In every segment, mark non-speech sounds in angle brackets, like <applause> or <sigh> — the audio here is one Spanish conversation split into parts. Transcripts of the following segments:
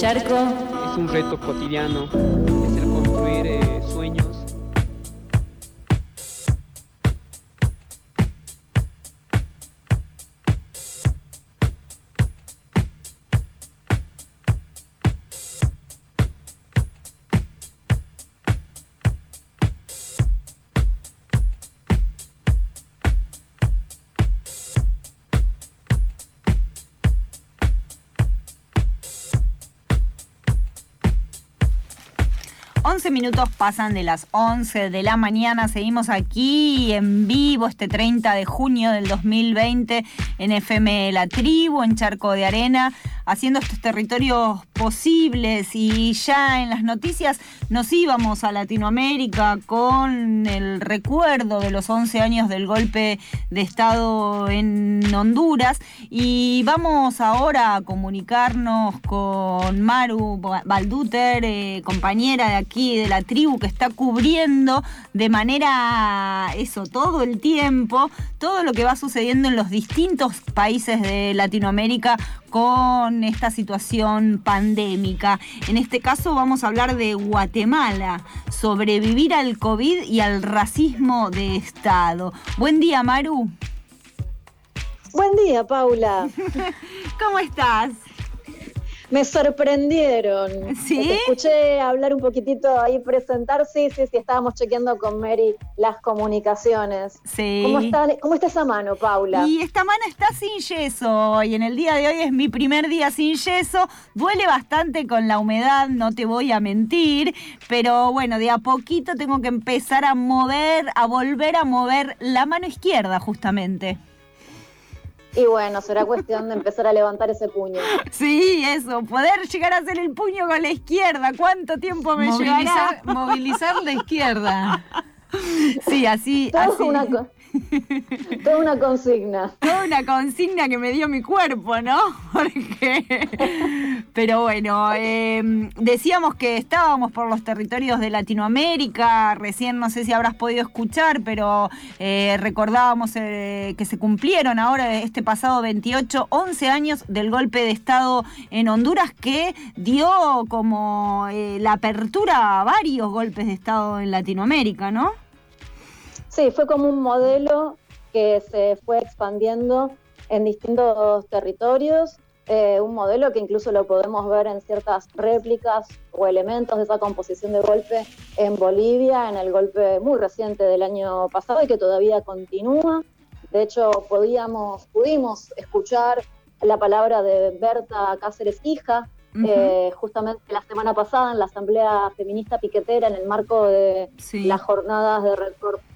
Charco. Es un reto cotidiano, minutos pasan de las 11 de la mañana. Seguimos aquí en vivo este 30 de junio del 2020 en FM La Tribu, en Charco de Arena, haciendo estos territorios posibles. Y ya en las noticias nos íbamos a Latinoamérica con el recuerdo de los 11 años del golpe de Estado en Honduras. Y vamos ahora a comunicarnos con Maru Balduter, eh, compañera de aquí de la tribu que está cubriendo de manera eso todo el tiempo todo lo que va sucediendo en los distintos países de Latinoamérica con esta situación pandémica. En este caso vamos a hablar de Guatemala, sobrevivir al COVID y al racismo de Estado. Buen día, Maru. Buen día, Paula. <laughs> ¿Cómo estás? Me sorprendieron. ¿Sí? Te escuché hablar un poquitito ahí, presentar. Sí, sí, sí, estábamos chequeando con Mary las comunicaciones. Sí. ¿Cómo está, cómo está esa mano, Paula? Y esta mano está sin yeso. Y en el día de hoy es mi primer día sin yeso. Duele bastante con la humedad, no te voy a mentir. Pero bueno, de a poquito tengo que empezar a mover, a volver a mover la mano izquierda, justamente. Y bueno, será cuestión de empezar a levantar ese puño. Sí, eso, poder llegar a hacer el puño con la izquierda. ¿Cuánto tiempo me movilizar, Movilizar la izquierda. Sí, así. así. Una, Toda una consigna. Toda una consigna que me dio mi cuerpo, ¿no? <laughs> Porque. Pero bueno, em, decíamos que estábamos por los territorios de Latinoamérica. Recién no sé si habrás podido escuchar, pero eh, recordábamos eh, que se cumplieron ahora, este pasado 28, 11 años del golpe de Estado en Honduras que dio como eh, la apertura a varios golpes de Estado en Latinoamérica, ¿no? Sí, fue como un modelo que se fue expandiendo en distintos territorios, eh, un modelo que incluso lo podemos ver en ciertas réplicas o elementos de esa composición de golpe en Bolivia, en el golpe muy reciente del año pasado y que todavía continúa. De hecho, podíamos, pudimos escuchar la palabra de Berta Cáceres Hija, eh, justamente la semana pasada en la Asamblea Feminista Piquetera, en el marco de las jornadas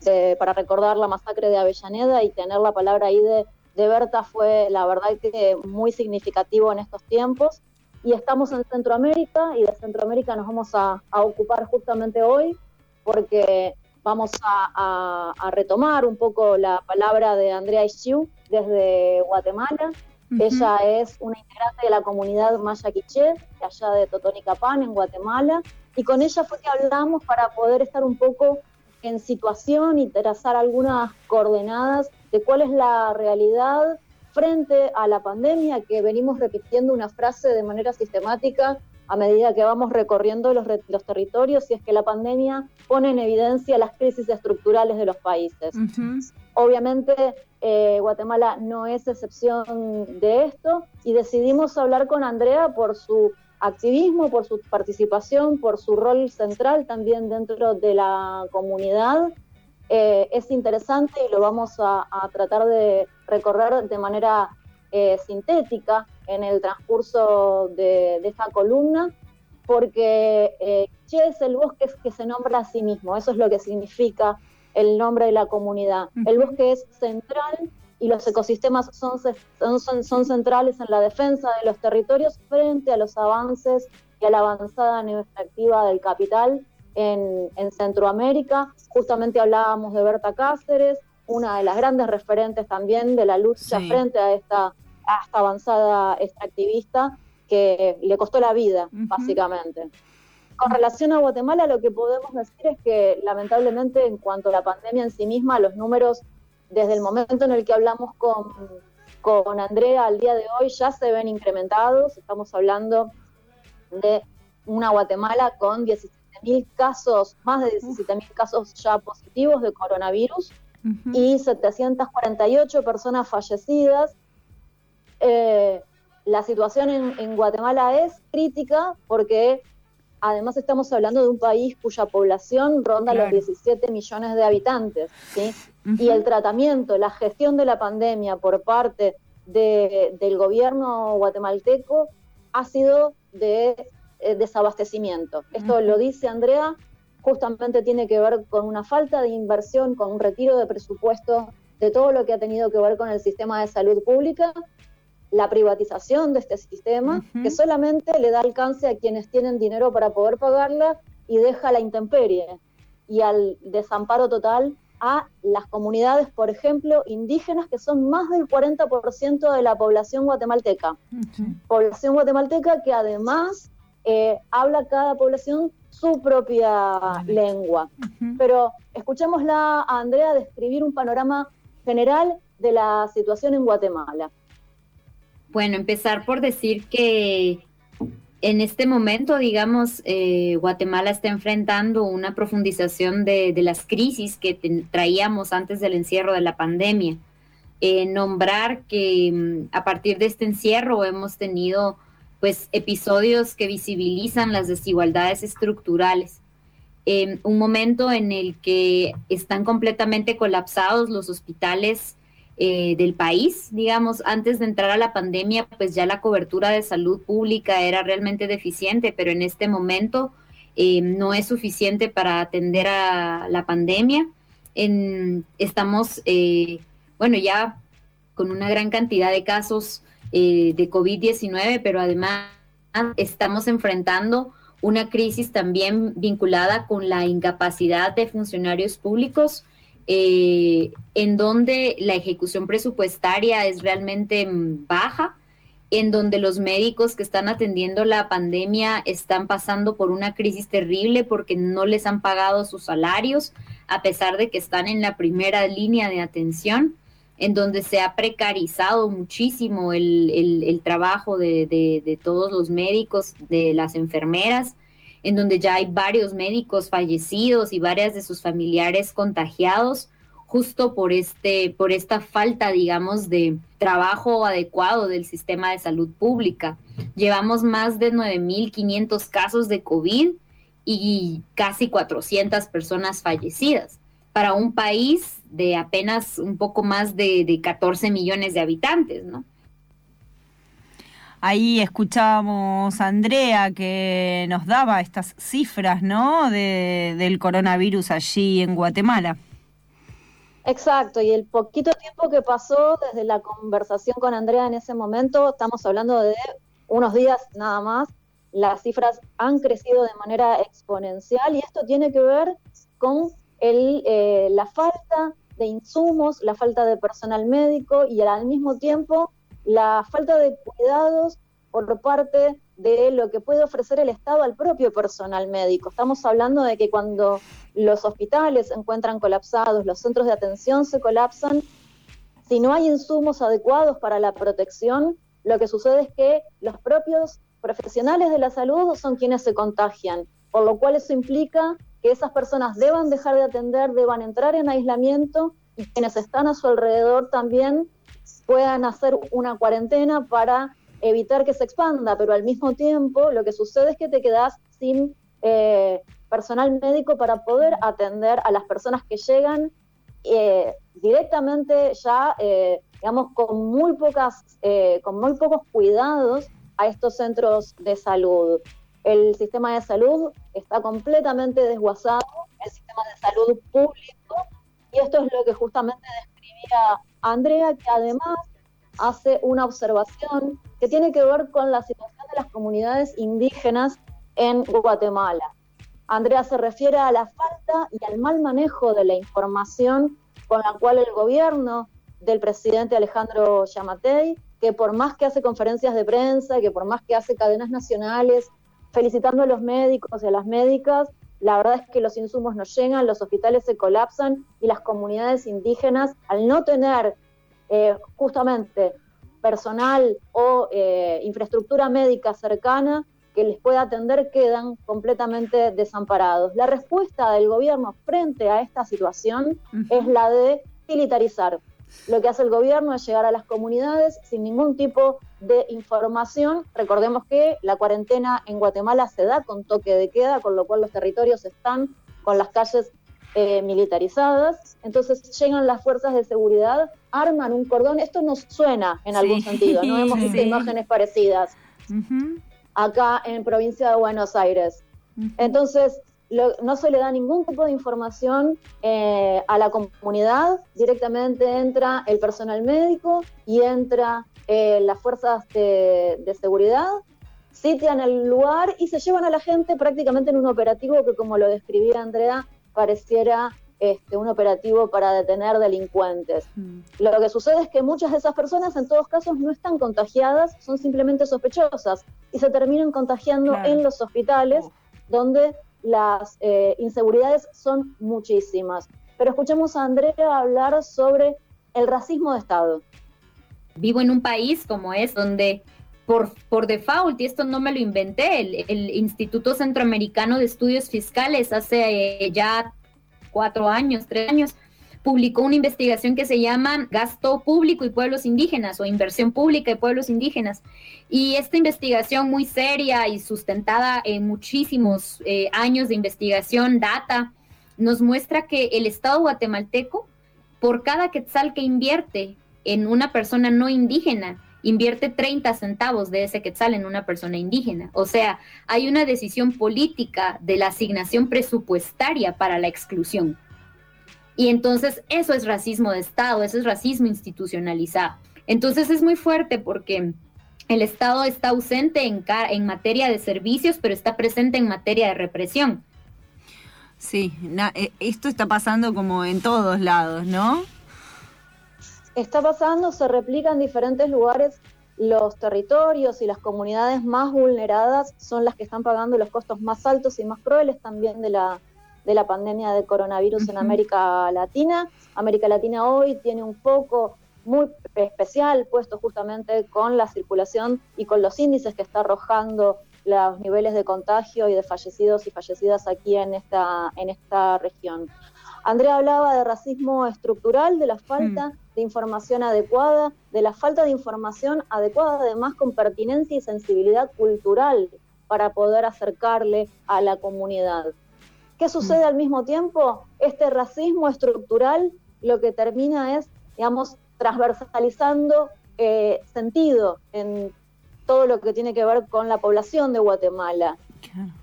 de, para recordar la masacre de Avellaneda y tener la palabra ahí de, Berta fue la verdad que muy significativo en estos tiempos. Y estamos en Centroamérica y de Centroamérica nos vamos a, ocupar justamente hoy porque vamos a, retomar un poco la palabra de Andrea Ishiu desde Guatemala ella es una integrante de la comunidad Maya Quiché, de allá de Totonicapán, en Guatemala, y con ella fue que hablamos para poder estar un poco en situación y trazar algunas coordenadas de cuál es la realidad frente a la pandemia, que venimos repitiendo una frase de manera sistemática a medida que vamos recorriendo los, los territorios, y es que la pandemia pone en evidencia las crisis estructurales de los países. Obviamente eh, Guatemala no es excepción de esto y decidimos hablar con Andrea por su activismo, por su participación, por su rol central también dentro de la comunidad. Eh, es interesante y lo vamos a, tratar de recorrer de manera eh, sintética en el transcurso de, esta columna, porque eh, Che es el bosque que se nombra a sí mismo, eso es lo que significa el nombre de la comunidad. El bosque es central y los ecosistemas son, son, son, centrales en la defensa de los territorios frente a los avances y a la avanzada extractiva del capital en, Centroamérica. Justamente hablábamos de Berta Cáceres, una de las grandes referentes también de la lucha frente a esta, avanzada extractivista que le costó la vida, básicamente. Con relación a Guatemala, lo que podemos decir es que lamentablemente en cuanto a la pandemia en sí misma, los números desde el momento en el que hablamos con, con Andrea al día de hoy ya se ven incrementados. Estamos hablando de una Guatemala con 17.000 casos, más de 17.000 casos ya positivos de coronavirus y 748 personas fallecidas. Eh, la situación en, Guatemala es crítica porque además estamos hablando de un país cuya población ronda los 17 millones de habitantes. Y el tratamiento, la gestión de la pandemia por parte del gobierno guatemalteco ha sido de eh, desabastecimiento. Esto lo dice Andrea, justamente tiene que ver con una falta de inversión, con un retiro de presupuesto de todo lo que ha tenido que ver con el sistema de salud pública, la privatización de este sistema, que solamente le da alcance a quienes tienen dinero para poder pagarla y deja la intemperie y al desamparo total a las comunidades, por ejemplo, indígenas, que son más del 40% de la población guatemalteca. Población guatemalteca que además eh, habla cada población su propia lengua. Pero escuchémosla a Andrea describir un panorama general de la situación en Guatemala. Bueno, empezar por decir que en este momento, digamos, eh, Guatemala está enfrentando una profundización de, las crisis que traíamos antes del encierro de la pandemia. Eh, nombrar que mm, a partir de este encierro hemos tenido pues episodios que visibilizan las desigualdades estructurales. un momento en el que están completamente colapsados los hospitales eh, del país, digamos, antes de entrar a la pandemia, pues ya la cobertura de salud pública era realmente deficiente, pero en este momento eh, no es suficiente para atender a la pandemia. estamos, eh, bueno, ya con una gran cantidad de casos eh, de COVID-19, pero además estamos enfrentando una crisis también vinculada con la incapacidad de funcionarios públicos, eh, en donde la ejecución presupuestaria es realmente baja, en donde los médicos que están atendiendo la pandemia están pasando por una crisis terrible porque no les han pagado sus salarios, a pesar de que están en la primera línea de atención en donde se ha precarizado muchísimo el, trabajo de, todos los médicos, de las enfermeras, en donde ya hay varios médicos fallecidos y varias de sus familiares contagiados justo por este por esta falta digamos de trabajo adecuado del sistema de salud pública. Llevamos más de 9500 casos de COVID y casi 400 personas fallecidas para un país de apenas un poco más de, 14 millones de habitantes, ¿no? Ahí escuchábamos a Andrea que nos daba estas cifras, ¿no? del coronavirus allí en Guatemala. Exacto, y el poquito tiempo que pasó desde la conversación con Andrea en ese momento, estamos hablando de unos días nada más, las cifras han crecido de manera exponencial y esto tiene que ver con el, eh, la falta de insumos, la falta de personal médico y al mismo tiempo la falta de cuidados por parte de lo que puede ofrecer el Estado al propio personal médico. Estamos hablando de que cuando los hospitales se encuentran colapsados, los centros de atención se colapsan, si no hay insumos adecuados para la protección, lo que sucede es que los propios profesionales de la salud son quienes se contagian, por lo cual eso implica que esas personas deban dejar de atender, deban entrar en aislamiento y quienes están a su alrededor también puedan hacer una cuarentena para evitar que se expanda, pero al mismo tiempo lo que sucede es que te quedas sin eh, personal médico para poder atender a las personas que llegan eh, directamente ya, eh, digamos, con muy pocas, con muy pocos cuidados a estos centros de salud. El sistema de salud está completamente desguazado, el sistema de salud público, y esto es lo que justamente describía Andrea, que además hace una observación que tiene que ver con la situación de las comunidades indígenas en Guatemala. Andrea se refiere a la falta y al mal manejo de la información con la cual el gobierno del presidente Alejandro Yamatei, que por más que hace conferencias de prensa, que por más que hace cadenas nacionales, felicitando a los médicos y a las médicas. La verdad es que los insumos no llegan, los hospitales se colapsan y las comunidades indígenas, al no tener eh, justamente personal o eh, infraestructura médica cercana, que les pueda atender quedan completamente desamparados. La respuesta del gobierno frente a esta situación es la de militarizar. Lo que hace el gobierno es llegar a las comunidades sin ningún tipo de información. Recordemos que la cuarentena en Guatemala se da con toque de queda, con lo cual los territorios están con las calles eh, militarizadas. Entonces llegan las fuerzas de seguridad, arman un cordón. Esto nos suena en algún sentido, ¿no? Hemos visto <laughs> imágenes parecidas acá en provincia de Buenos Aires. Entonces, no se le da ningún tipo de información eh, a la comunidad, directamente entra el personal médico y entra eh, las fuerzas de, de, seguridad, sitian el lugar y se llevan a la gente prácticamente en un operativo que, como lo describía Andrea, pareciera este, un operativo para detener delincuentes. Mm. Lo que sucede es que muchas de esas personas en todos casos no están contagiadas, son simplemente sospechosas y se terminan contagiando en los hospitales oh. donde las eh, inseguridades son muchísimas. Pero escuchemos a Andrea hablar sobre el racismo de Estado. Vivo en un país como es, donde por, por default, y esto no me lo inventé, el, Instituto Centroamericano de Estudios Fiscales hace eh, ya cuatro años, tres años, publicó una investigación que se llama Gasto Público y Pueblos Indígenas o Inversión Pública y Pueblos Indígenas. Y esta investigación muy seria y sustentada en muchísimos eh, años de investigación, data, nos muestra que el Estado guatemalteco, por cada quetzal que invierte en una persona no indígena, invierte 30 centavos de ese quetzal en una persona indígena. O sea, hay una decisión política de la asignación presupuestaria para la exclusión. Y entonces eso es racismo de Estado, eso es racismo institucionalizado. Entonces es muy fuerte porque el Estado está ausente en, en materia de servicios, pero está presente en materia de represión. Sí, eh, esto está pasando como en todos lados, ¿no? Está pasando, se replica en diferentes lugares. Los territorios y las comunidades más vulneradas son las que están pagando los costos más altos y más crueles también de la, de la pandemia de coronavirus en América Latina. América Latina hoy tiene un foco muy especial puesto justamente con la circulación y con los índices que está arrojando los niveles de contagio y de fallecidos y fallecidas aquí en esta, en esta región. Andrea hablaba de racismo estructural, de la falta mm. de información adecuada, de la falta de información adecuada además con pertinencia y sensibilidad cultural para poder acercarle a la comunidad. ¿Qué sucede mm. al mismo tiempo? Este racismo estructural lo que termina es, digamos, transversalizando eh, sentido en todo lo que tiene que ver con la población de Guatemala.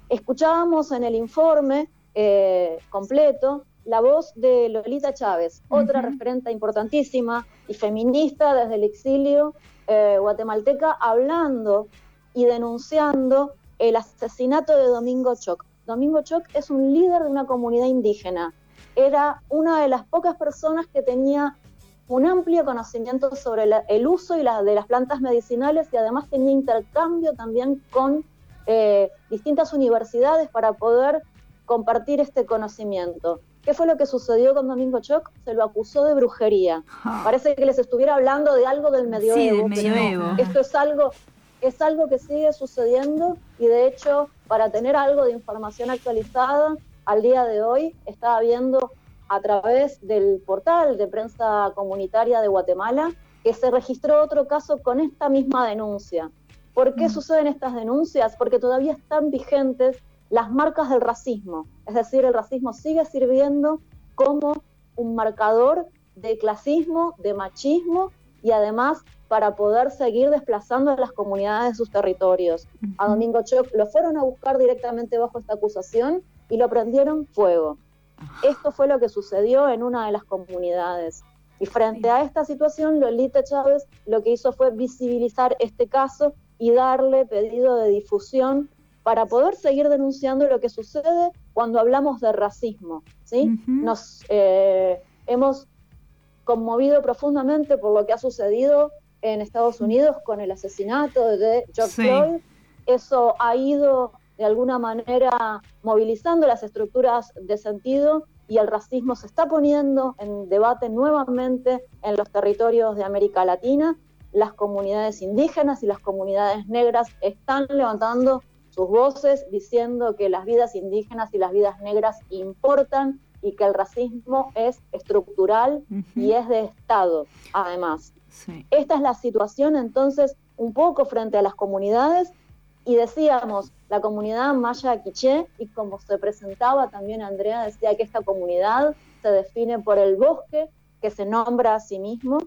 Escuchábamos en el informe eh, completo la voz de Lolita Chávez, otra referente importantísima y feminista desde el exilio eh, guatemalteca, hablando y denunciando el asesinato de Domingo Choc. Domingo Choc es un líder de una comunidad indígena. Era una de las pocas personas que tenía un amplio conocimiento sobre el uso y la, de las plantas medicinales y además tenía intercambio también con eh, distintas universidades para poder compartir este conocimiento. ¿Qué fue lo que sucedió con Domingo Choc? Se lo acusó de brujería. Ah. Parece que les estuviera hablando de algo del medioevo. Sí, del medioevo. Esto es algo, es algo que sigue sucediendo y de hecho, para tener algo de información actualizada, al día de hoy estaba viendo a través del portal de prensa comunitaria de Guatemala que se registró otro caso con esta misma denuncia. ¿Por qué mm. suceden estas denuncias? Porque todavía están vigentes las marcas del racismo. Es decir, el racismo sigue sirviendo como un marcador de clasismo, de machismo y además para poder seguir desplazando a las comunidades de sus territorios. A Domingo Choc lo fueron a buscar directamente bajo esta acusación y lo prendieron fuego. Esto fue lo que sucedió en una de las comunidades. Y frente a esta situación, Lolita Chávez lo que hizo fue visibilizar este caso y darle pedido de difusión para poder seguir denunciando lo que sucede cuando hablamos de racismo. ¿sí? Nos eh, hemos conmovido profundamente por lo que ha sucedido en Estados Unidos con el asesinato de George Floyd. Eso ha ido de alguna manera movilizando las estructuras de sentido y el racismo se está poniendo en debate nuevamente en los territorios de América Latina. Las comunidades indígenas y las comunidades negras están levantando sus voces diciendo que las vidas indígenas y las vidas negras importan y que el racismo es estructural y es de Estado, además. Esta es la situación entonces un poco frente a las comunidades y decíamos, la comunidad maya quiché, y como se presentaba también Andrea, decía que esta comunidad se define por el bosque que se nombra a sí mismo,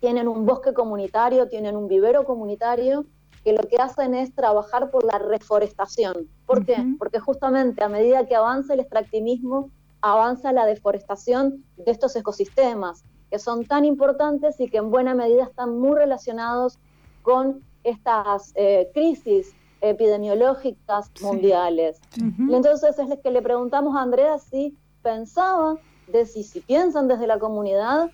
tienen un bosque comunitario, tienen un vivero comunitario, que lo que hacen es trabajar por la reforestación. ¿Por qué? Porque justamente a medida que avanza el extractivismo, avanza la deforestación de estos ecosistemas, que son tan importantes y que en buena medida están muy relacionados con estas eh, crisis epidemiológicas mundiales. Entonces es que le preguntamos a Andrea si pensaba de si, si piensan desde la comunidad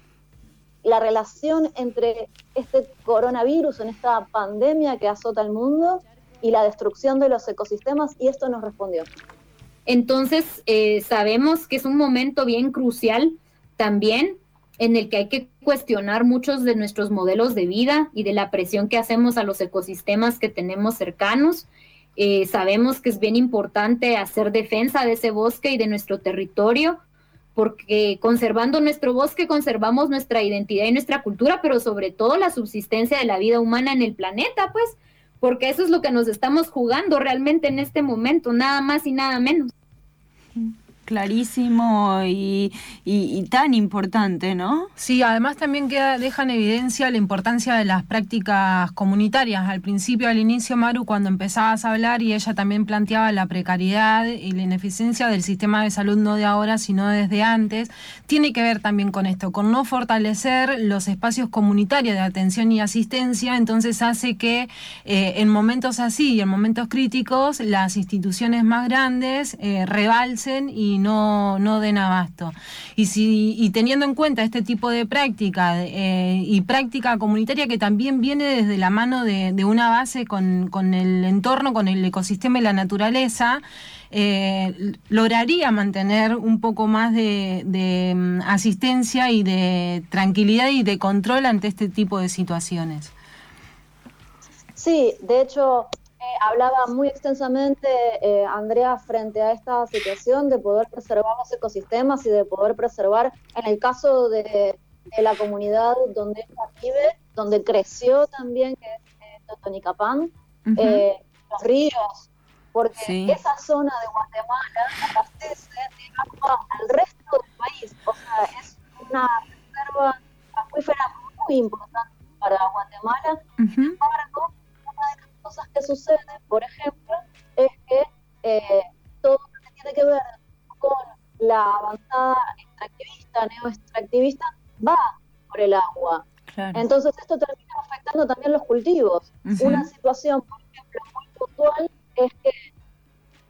la relación entre este coronavirus, en esta pandemia que azota el mundo, y la destrucción de los ecosistemas, y esto nos respondió. Entonces, eh, sabemos que es un momento bien crucial también en el que hay que cuestionar muchos de nuestros modelos de vida y de la presión que hacemos a los ecosistemas que tenemos cercanos. Eh, sabemos que es bien importante hacer defensa de ese bosque y de nuestro territorio, porque conservando nuestro bosque conservamos nuestra identidad y nuestra cultura, pero sobre todo la subsistencia de la vida humana en el planeta, pues, porque eso es lo que nos estamos jugando realmente en este momento, nada más y nada menos clarísimo y, tan importante, ¿no? Sí, además también queda, deja en evidencia la importancia de las prácticas comunitarias. Al principio, al inicio, Maru, cuando empezabas a hablar y ella también planteaba la precariedad y la ineficiencia del sistema de salud no de ahora, sino desde antes, tiene que ver también con esto, con no fortalecer los espacios comunitarios de atención y asistencia, entonces hace que eh, en momentos así y en momentos críticos las instituciones más grandes eh, rebalsen y no, no den abasto. Y, si, y teniendo en cuenta este tipo de práctica eh, y práctica comunitaria que también viene desde la mano de, una base con, con, el entorno, con el ecosistema y la naturaleza, eh, lograría mantener un poco más de, de mm, asistencia y de tranquilidad y de control ante este tipo de situaciones. Sí, de hecho, eh, hablaba muy extensamente eh, Andrea frente a esta situación de poder preservar los ecosistemas y de poder preservar, en el caso de, la comunidad donde ella vive, donde creció también, que es eh, Totonicapán, los ríos, porque esa zona de Guatemala abastece de agua al resto del país, o sea, es una reserva acuífera muy importante para Guatemala. Embargo, cosas que suceden, por ejemplo, es que eh, todo lo que tiene que ver con la avanzada extractivista, neoextractivista, va por el agua. Entonces esto termina afectando también los cultivos. Una situación, por ejemplo, muy puntual es que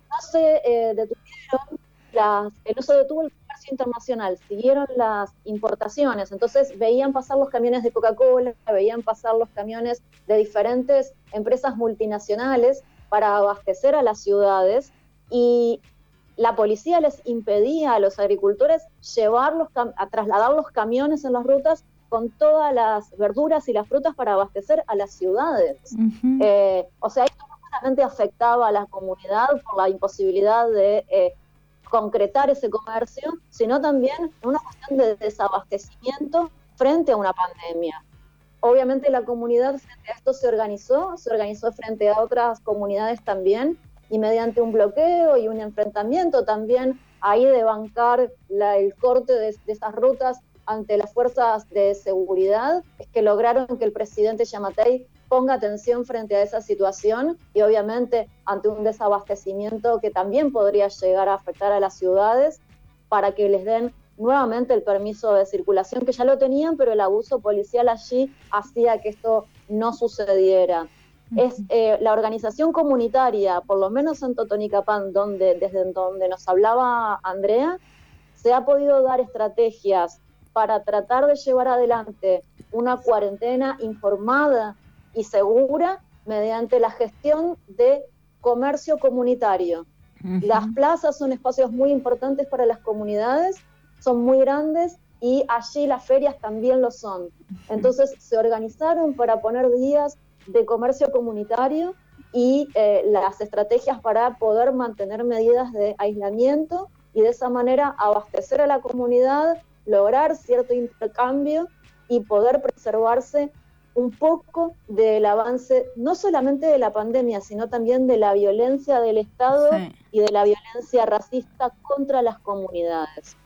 no se eh, detuvieron las, no se detuvo el internacional, siguieron las importaciones, entonces veían pasar los camiones de Coca-Cola, veían pasar los camiones de diferentes empresas multinacionales para abastecer a las ciudades y la policía les impedía a los agricultores llevar a trasladar los camiones en las rutas con todas las verduras y las frutas para abastecer a las ciudades. Eh, o sea, esto no solamente afectaba a la comunidad por la imposibilidad de eh, concretar ese comercio, sino también una cuestión de desabastecimiento frente a una pandemia. Obviamente la comunidad frente a esto se organizó, se organizó frente a otras comunidades también y mediante un bloqueo y un enfrentamiento también ahí de bancar el corte de, de esas rutas ante las fuerzas de seguridad, es que lograron que el presidente Yamatei ponga atención frente a esa situación y obviamente ante un desabastecimiento que también podría llegar a afectar a las ciudades para que les den nuevamente el permiso de circulación que ya lo tenían, pero el abuso policial allí hacía que esto no sucediera. Es eh, la organización comunitaria, por lo menos en Totonicapán, donde, desde donde nos hablaba Andrea, se ha podido dar estrategias para tratar de llevar adelante una cuarentena informada y segura mediante la gestión de comercio comunitario. Las plazas son espacios muy importantes para las comunidades, son muy grandes y allí las ferias también lo son. Entonces se organizaron para poner días de comercio comunitario y eh, las estrategias para poder mantener medidas de aislamiento y de esa manera abastecer a la comunidad, lograr cierto intercambio y poder preservarse un poco del avance, no solamente de la pandemia, sino también de la violencia del Estado y de la violencia racista contra las comunidades.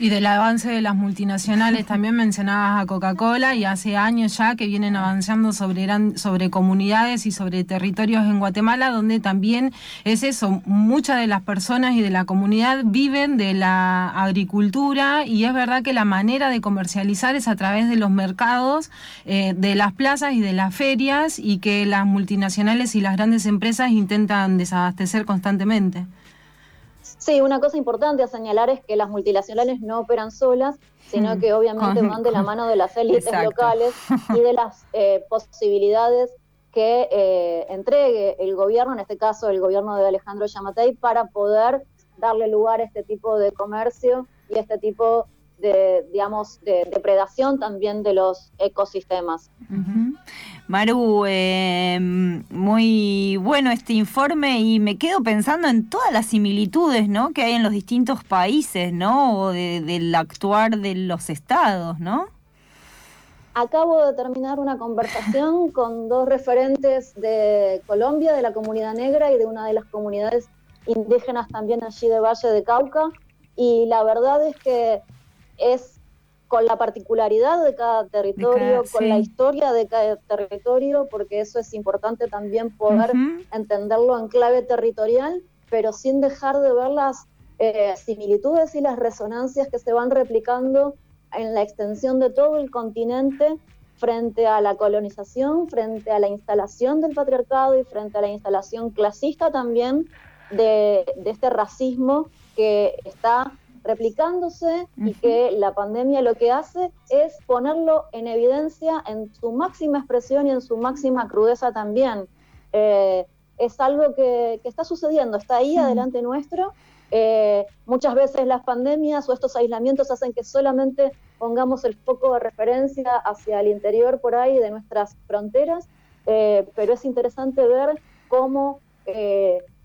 Y del avance de las multinacionales, también mencionabas a Coca-Cola y hace años ya que vienen avanzando sobre, sobre comunidades y sobre territorios en Guatemala, donde también es eso, muchas de las personas y de la comunidad viven de la agricultura y es verdad que la manera de comercializar es a través de los mercados, eh, de las plazas y de las ferias y que las multinacionales y las grandes empresas intentan desabastecer constantemente. Sí, una cosa importante a señalar es que las multinacionales no operan solas, sino mm. que obviamente van de la mano de las élites locales <laughs> y de las eh, posibilidades que eh, entregue el gobierno, en este caso el gobierno de Alejandro Yamatei, para poder darle lugar a este tipo de comercio y este tipo de, digamos, de depredación también de los ecosistemas. Maru, eh, muy bueno este informe y me quedo pensando en todas las similitudes ¿no? que hay en los distintos países, ¿no? O del actuar de los estados, ¿no? Acabo de terminar una conversación <laughs> con dos referentes de Colombia, de la comunidad negra y de una de las comunidades indígenas también allí de Valle de Cauca, y la verdad es que es con la particularidad de cada territorio, con la historia de cada territorio, porque eso es importante también poder entenderlo en clave territorial, pero sin dejar de ver las eh, similitudes y las resonancias que se van replicando en la extensión de todo el continente frente a la colonización, frente a la instalación del patriarcado y frente a la instalación clasista también de, de este racismo que está replicándose y que la pandemia lo que hace es ponerlo en evidencia en su máxima expresión y en su máxima crudeza también. Eh, es algo que, está sucediendo, está ahí adelante nuestro. Eh, muchas veces las pandemias o estos aislamientos hacen que solamente pongamos el foco de referencia hacia el interior por ahí de nuestras fronteras, eh, pero es interesante ver cómo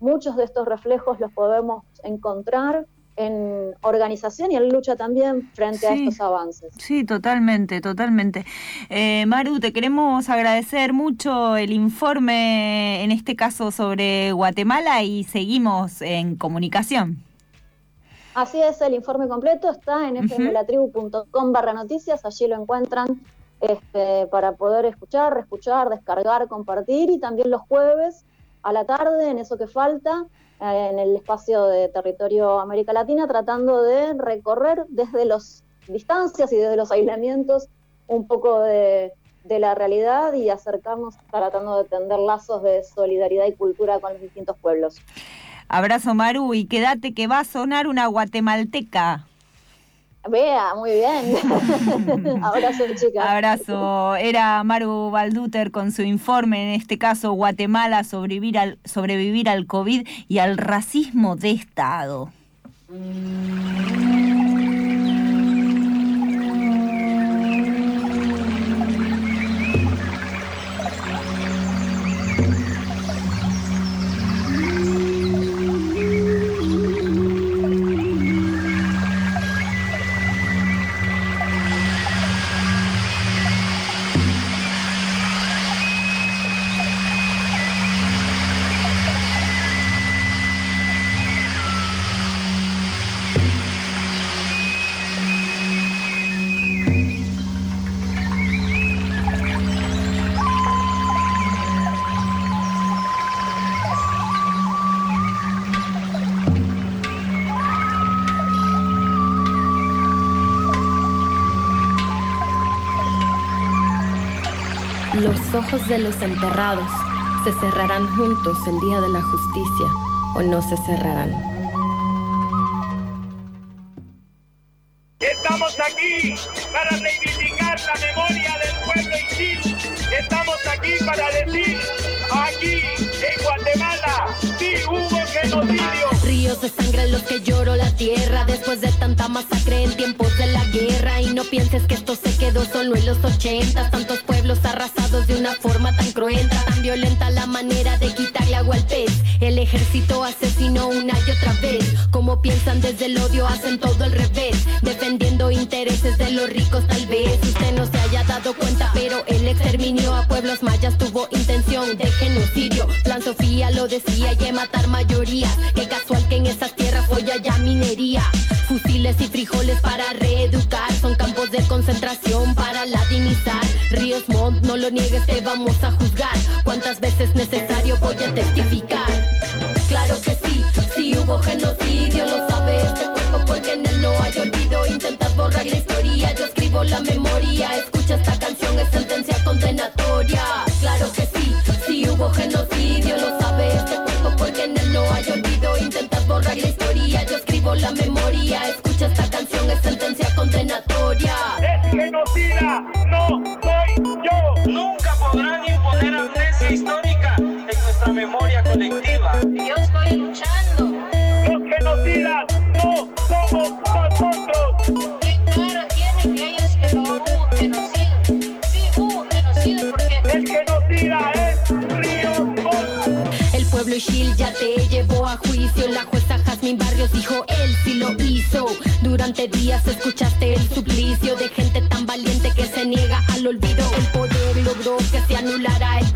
muchos de estos reflejos los podemos encontrar en organización y en lucha también frente a estos avances. Sí, totalmente, totalmente. Eh, Maru, te queremos agradecer mucho el informe, en este caso sobre Guatemala, y seguimos en comunicación. Así es, el informe completo está en fmlatribu.com barra noticias, allí lo encuentran este, para poder escuchar, reescuchar, descargar, compartir y también los jueves a la tarde, en eso que falta, en el espacio de territorio América Latina, tratando de recorrer desde las distancias y desde los aislamientos un poco de, la realidad y acercarnos tratando de tender lazos de solidaridad y cultura con los distintos pueblos. Abrazo Maru y quédate que va a sonar una guatemalteca. Vea, muy bien. <laughs> Abrazo, chicas. Abrazo. Era Maru Balduter con su informe, en este caso Guatemala, sobrevivir al, sobrevivir al COVID y al racismo de Estado. Ojos de los enterrados se cerrarán juntos el día de la justicia o no se cerrarán. Estamos aquí para reivindicar la memoria del pueblo Isil. Estamos aquí para decir, aquí en Guatemala, sí hubo genocidio. Ríos de sangre en los que lloro la tierra después de tanta masacre en tiempos de la guerra. Y no pienses que esto se quedó solo en los ochentas, tantos violenta la manera de quitarle agua al pez. El ejército asesinó una y otra vez. Como piensan desde el odio, hacen todo al revés. Defendiendo intereses de los ricos, tal vez usted no se haya dado cuenta, pero el exterminio a pueblos mayas tuvo intención de genocidio. Plan Sofía lo decía y matar mayoría. Qué casual que en esas tierras hoy haya minería. Fusiles y frijoles para reeducar. Son campos de concentración. Ríos Montt, no lo niegues, te vamos a juzgar. Cuántas veces necesario voy a testificar. Claro que sí, sí hubo genocidio, lo sabe este cuerpo porque en él no hay olvido.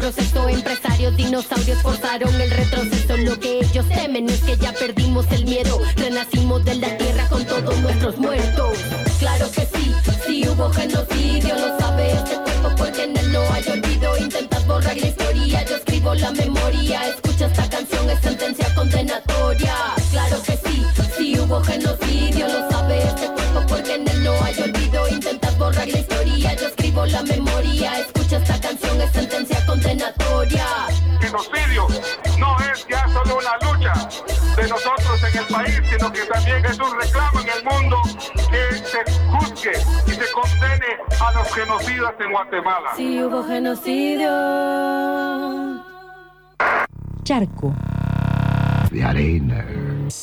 Empresarios, dinosaurios forzaron el retroceso. Lo que ellos temen es que ya perdimos el miedo. Renacimos de la tierra con todos nuestros muertos. Claro que sí, sí hubo genocidio. Lo sabe este cuerpo porque en él no hay olvido. Intentas borrar la historia, yo escribo la memoria. Escucha esta canción, es sentencia condenatoria. En el país, sino que también es un reclamo en el mundo que se juzgue y se condene a los genocidas en Guatemala. Sí hubo genocidio. Charco, de arena